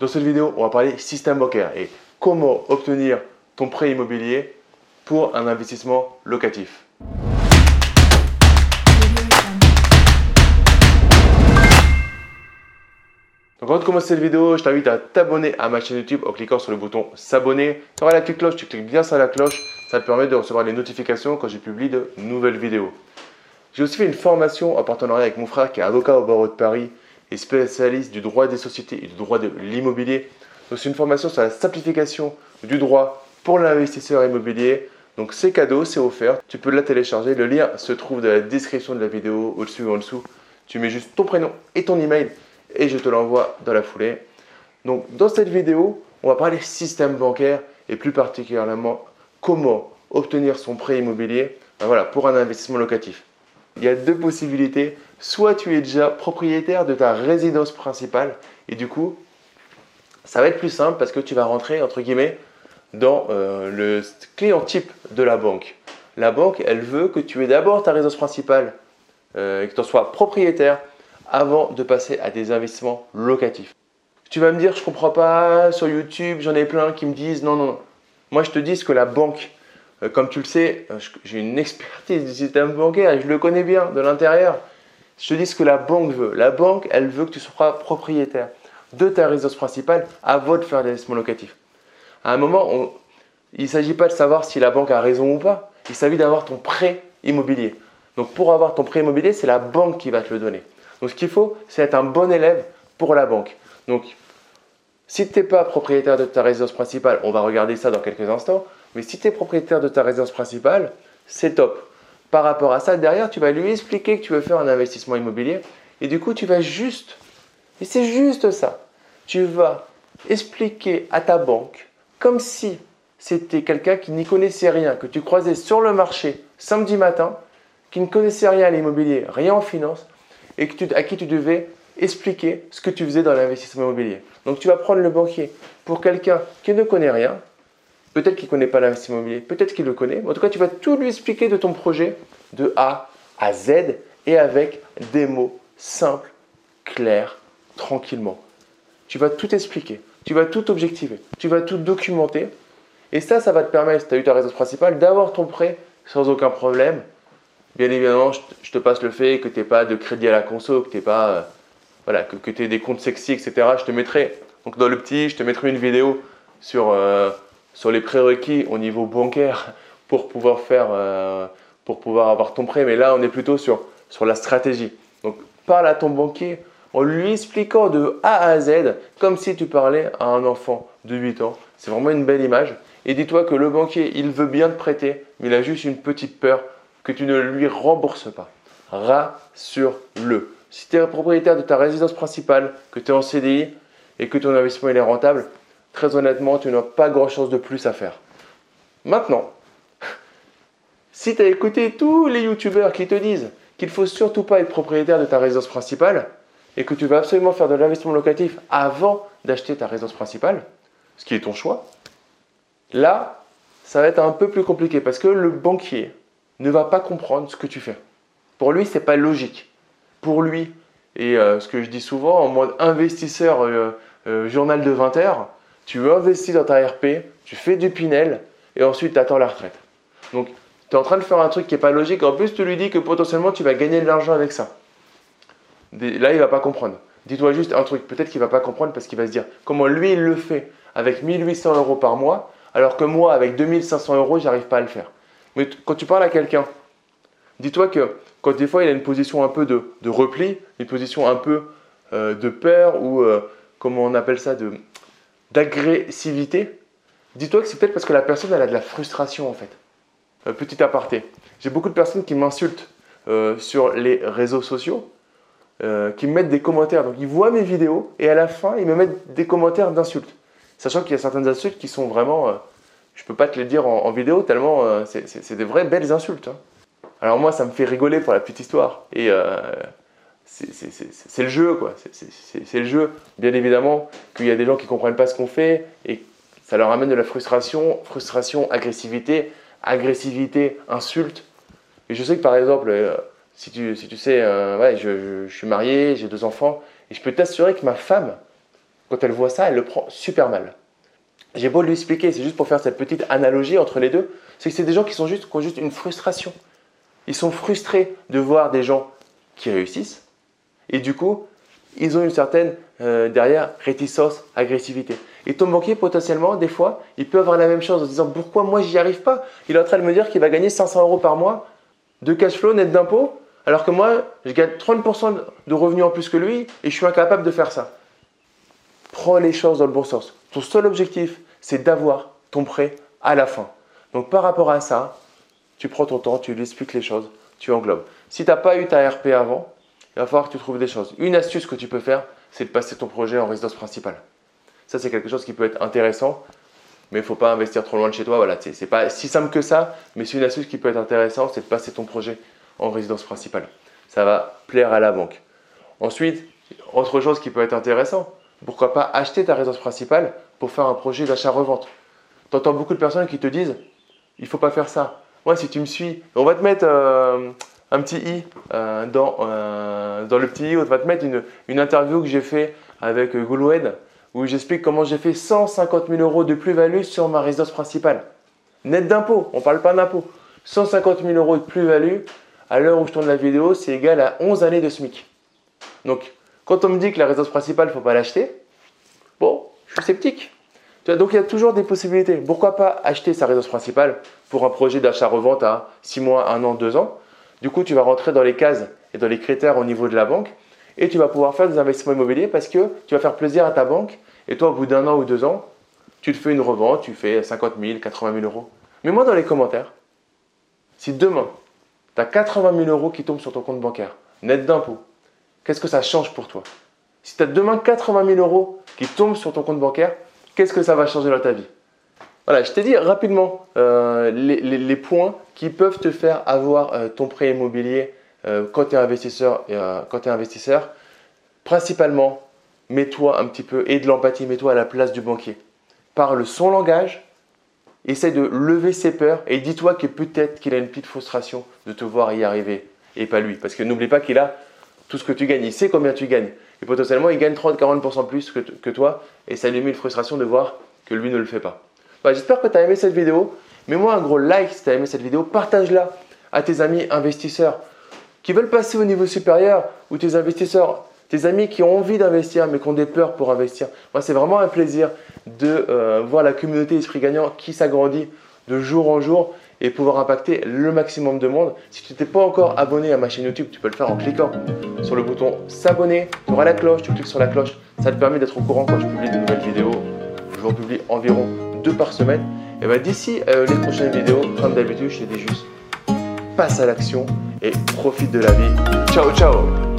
Dans cette vidéo, on va parler système bancaire et comment obtenir ton prêt immobilier pour un investissement locatif. Donc avant de commencer cette vidéo, je t'invite à t'abonner à ma chaîne YouTube en cliquant sur le bouton s'abonner. Tu auras la petite cloche, tu cliques bien sur la cloche, ça te permet de recevoir les notifications quand je publie de nouvelles vidéos. J'ai aussi fait une formation en partenariat avec mon frère qui est avocat au barreau de Paris spécialiste du droit des sociétés et du droit de l'immobilier. Donc c'est une formation sur la simplification du droit pour l'investisseur immobilier. Donc c'est cadeau, c'est offert. Tu peux la télécharger. Le lien se trouve dans la description de la vidéo, au-dessus ou en dessous. Tu mets juste ton prénom et ton email et je te l'envoie dans la foulée. Donc dans cette vidéo, on va parler système bancaire et plus particulièrement comment obtenir son prêt immobilier ben voilà, pour un investissement locatif. Il y a deux possibilités. Soit tu es déjà propriétaire de ta résidence principale et du coup, ça va être plus simple parce que tu vas rentrer, entre guillemets, dans euh, le client type de la banque. La banque, elle veut que tu aies d'abord ta résidence principale euh, et que tu en sois propriétaire avant de passer à des investissements locatifs. Tu vas me dire, je comprends pas, sur YouTube, j'en ai plein qui me disent non, non. Moi, je te dis ce que la banque, euh, comme tu le sais, j'ai une expertise du système bancaire je le connais bien de l'intérieur. Je te dis ce que la banque veut. La banque, elle veut que tu sois propriétaire de ta résidence principale avant de faire l'investissement locatif. À un moment, il ne s'agit pas de savoir si la banque a raison ou pas. Il s'agit d'avoir ton prêt immobilier. Donc pour avoir ton prêt immobilier, c'est la banque qui va te le donner. Donc ce qu'il faut, c'est être un bon élève pour la banque. Donc si tu n'es pas propriétaire de ta résidence principale, on va regarder ça dans quelques instants, mais si tu es propriétaire de ta résidence principale, c'est top. Par rapport à ça, derrière, tu vas lui expliquer que tu veux faire un investissement immobilier et du coup, tu vas juste, et c'est juste ça, tu vas expliquer à ta banque comme si c'était quelqu'un qui n'y connaissait rien, que tu croisais sur le marché samedi matin, qui ne connaissait rien à l'immobilier, rien en finance, et à qui tu devais expliquer ce que tu faisais dans l'investissement immobilier. Donc tu vas prendre le banquier pour quelqu'un qui ne connaît rien, peut-être qu'il ne connaît pas l'investissement immobilier, peut-être qu'il le connaît, en tout cas tu vas tout lui expliquer de ton projet de A à Z et avec des mots simples, clairs, tranquillement. Tu vas tout expliquer, tu vas tout objectiver, tu vas tout documenter. Et ça, ça va te permettre, si tu as eu ta résidence principale, d'avoir ton prêt sans aucun problème. Bien évidemment, je te passe le fait que tu n'aies pas de crédit à la conso, que tu pas, euh, voilà, que, que tu aies des comptes sexy, etc. Je te mettrai, donc dans le petit, je te mettrai une vidéo sur, euh, sur les prérequis au niveau bancaire pour pouvoir faire, euh, pour pouvoir avoir ton prêt. Mais là, on est plutôt sur, sur la stratégie. Donc, parle à ton banquier en lui expliquant de A à Z comme si tu parlais à un enfant de 8 ans. C'est vraiment une belle image. Et dis-toi que le banquier, il veut bien te prêter, mais il a juste une petite peur que tu ne lui rembourses pas. Rassure-le. Si tu es propriétaire de ta résidence principale, que tu es en CDI et que ton investissement est rentable, très honnêtement, tu n'as pas grand-chose de plus à faire. Maintenant, si tu as écouté tous les youtubeurs qui te disent qu'il ne faut surtout pas être propriétaire de ta résidence principale, et que tu vas absolument faire de l'investissement locatif avant d'acheter ta résidence principale, ce qui est ton choix, là, ça va être un peu plus compliqué parce que le banquier ne va pas comprendre ce que tu fais. Pour lui, ce n'est pas logique. Pour lui, et euh, ce que je dis souvent, en mode investisseur euh, euh, journal de 20 heures, tu investis dans ta RP, tu fais du Pinel et ensuite tu attends la retraite. Donc, tu es en train de faire un truc qui n'est pas logique. En plus, tu lui dis que potentiellement tu vas gagner de l'argent avec ça. Là, il va pas comprendre. Dis-toi juste un truc, peut-être qu'il va pas comprendre parce qu'il va se dire comment lui il le fait avec 1800 euros par mois, alors que moi avec 2500 euros, j'arrive pas à le faire. Mais quand tu parles à quelqu'un, dis-toi que quand des fois il a une position un peu de, repli, une position un peu euh, de peur ou euh, comment on appelle ça, d'agressivité, dis-toi que c'est peut-être parce que la personne a de la frustration en fait. Euh, petit aparté, j'ai beaucoup de personnes qui m'insultent sur les réseaux sociaux euh, qui me mettent des commentaires. Donc ils voient mes vidéos et à la fin, ils me mettent des commentaires d'insultes. Sachant qu'il y a certaines insultes qui sont vraiment... Euh, je peux pas te les dire en, vidéo tellement euh, c'est des vraies belles insultes. Hein. Alors moi, ça me fait rigoler pour la petite histoire. Et c'est le jeu, quoi. C'est le jeu. Bien évidemment qu'il y a des gens qui ne comprennent pas ce qu'on fait et ça leur amène de la frustration, frustration, agressivité, agressivité, insulte. Et je sais que par exemple, si tu, sais, euh, ouais, je, suis marié, j'ai deux enfants, et je peux t'assurer que ma femme, quand elle voit ça, elle le prend super mal. J'ai beau lui expliquer, c'est juste pour faire cette petite analogie entre les deux, c'est que c'est des gens qui, sont juste, qui ont juste une frustration. Ils sont frustrés de voir des gens qui réussissent et du coup, ils ont une certaine, euh, derrière, réticence, agressivité. Et ton banquier, potentiellement, des fois, il peut avoir la même chose en se disant pourquoi moi j'y arrive pas? Il est en train de me dire qu'il va gagner 500 euros par mois de cash flow net d'impôt, alors que moi, je gagne 30% de revenus en plus que lui et je suis incapable de faire ça. Prends les choses dans le bon sens. Ton seul objectif, c'est d'avoir ton prêt à la fin. Donc par rapport à ça, tu prends ton temps, tu lui expliques les choses, tu englobes. Si tu n'as pas eu ta RP avant, il va falloir que tu trouves des choses. Une astuce que tu peux faire, c'est de passer ton projet en résidence principale. Ça, c'est quelque chose qui peut être intéressant, mais il ne faut pas investir trop loin de chez toi. Voilà, c'est pas si simple que ça, mais c'est une astuce qui peut être intéressante, c'est de passer ton projet en résidence principale. Ça va plaire à la banque. Ensuite, autre chose qui peut être intéressant, pourquoi pas acheter ta résidence principale pour faire un projet d'achat-revente. Tu entends beaucoup de personnes qui te disent, il ne faut pas faire ça. Moi, si tu me suis, on va te mettre euh, un petit i euh, dans, euh, dans le petit i, on va te mettre une, interview que j'ai fait avec Gouloued où j'explique comment j'ai fait 150 000 euros de plus-value sur ma résidence principale. Net d'impôt, on ne parle pas d'impôt. 150 000 euros de plus-value, à l'heure où je tourne la vidéo, c'est égal à 11 années de SMIC. Donc, quand on me dit que la résidence principale, ne faut pas l'acheter, bon, je suis sceptique. Donc, il y a toujours des possibilités. Pourquoi pas acheter sa résidence principale pour un projet d'achat-revente à 6 mois, 1 an, 2 ans Du coup, tu vas rentrer dans les cases et dans les critères au niveau de la banque et tu vas pouvoir faire des investissements immobiliers parce que tu vas faire plaisir à ta banque et toi, au bout d'un an ou deux ans, tu te fais une revente, tu fais 50 000, 80 000 euros. Mais moi, dans les commentaires, si demain, tu as 80 000 euros qui tombent sur ton compte bancaire, net d'impôt, qu'est-ce que ça change pour toi? Si tu as demain 80 000 euros qui tombent sur ton compte bancaire, qu'est-ce que ça va changer dans ta vie? Voilà, je t'ai dit rapidement euh, les, points qui peuvent te faire avoir euh, ton prêt immobilier euh, quand tu es investisseur, principalement, mets-toi un petit peu, et de l'empathie, mets-toi à la place du banquier. Parle son langage, essaie de lever ses peurs et dis-toi que peut-être qu'il a une petite frustration de te voir y arriver et pas lui. Parce que n'oublie pas qu'il a tout ce que tu gagnes, il sait combien tu gagnes. Et potentiellement, il gagne 30-40% plus que, toi et ça lui met une frustration de voir que lui ne le fait pas. Bah, j'espère que tu as aimé cette vidéo. Mets-moi un gros like si tu as aimé cette vidéo. Partage-la à tes amis investisseurs qui veulent passer au niveau supérieur ou tes investisseurs, tes amis qui ont envie d'investir mais qui ont des peurs pour investir. Moi, c'est vraiment un plaisir de euh, voir la communauté Esprit Gagnant qui s'agrandit de jour en jour et pouvoir impacter le maximum de monde. Si tu n'es pas encore abonné à ma chaîne YouTube, tu peux le faire en cliquant sur le bouton s'abonner. Tu auras la cloche, tu cliques sur la cloche. Ça te permet d'être au courant quand je publie de nouvelles vidéos. Je en publie environ deux par semaine. Et bien d'ici euh, les prochaines vidéos, comme d'habitude, je te dis juste passe à l'action et profite de la vie. Ciao, ciao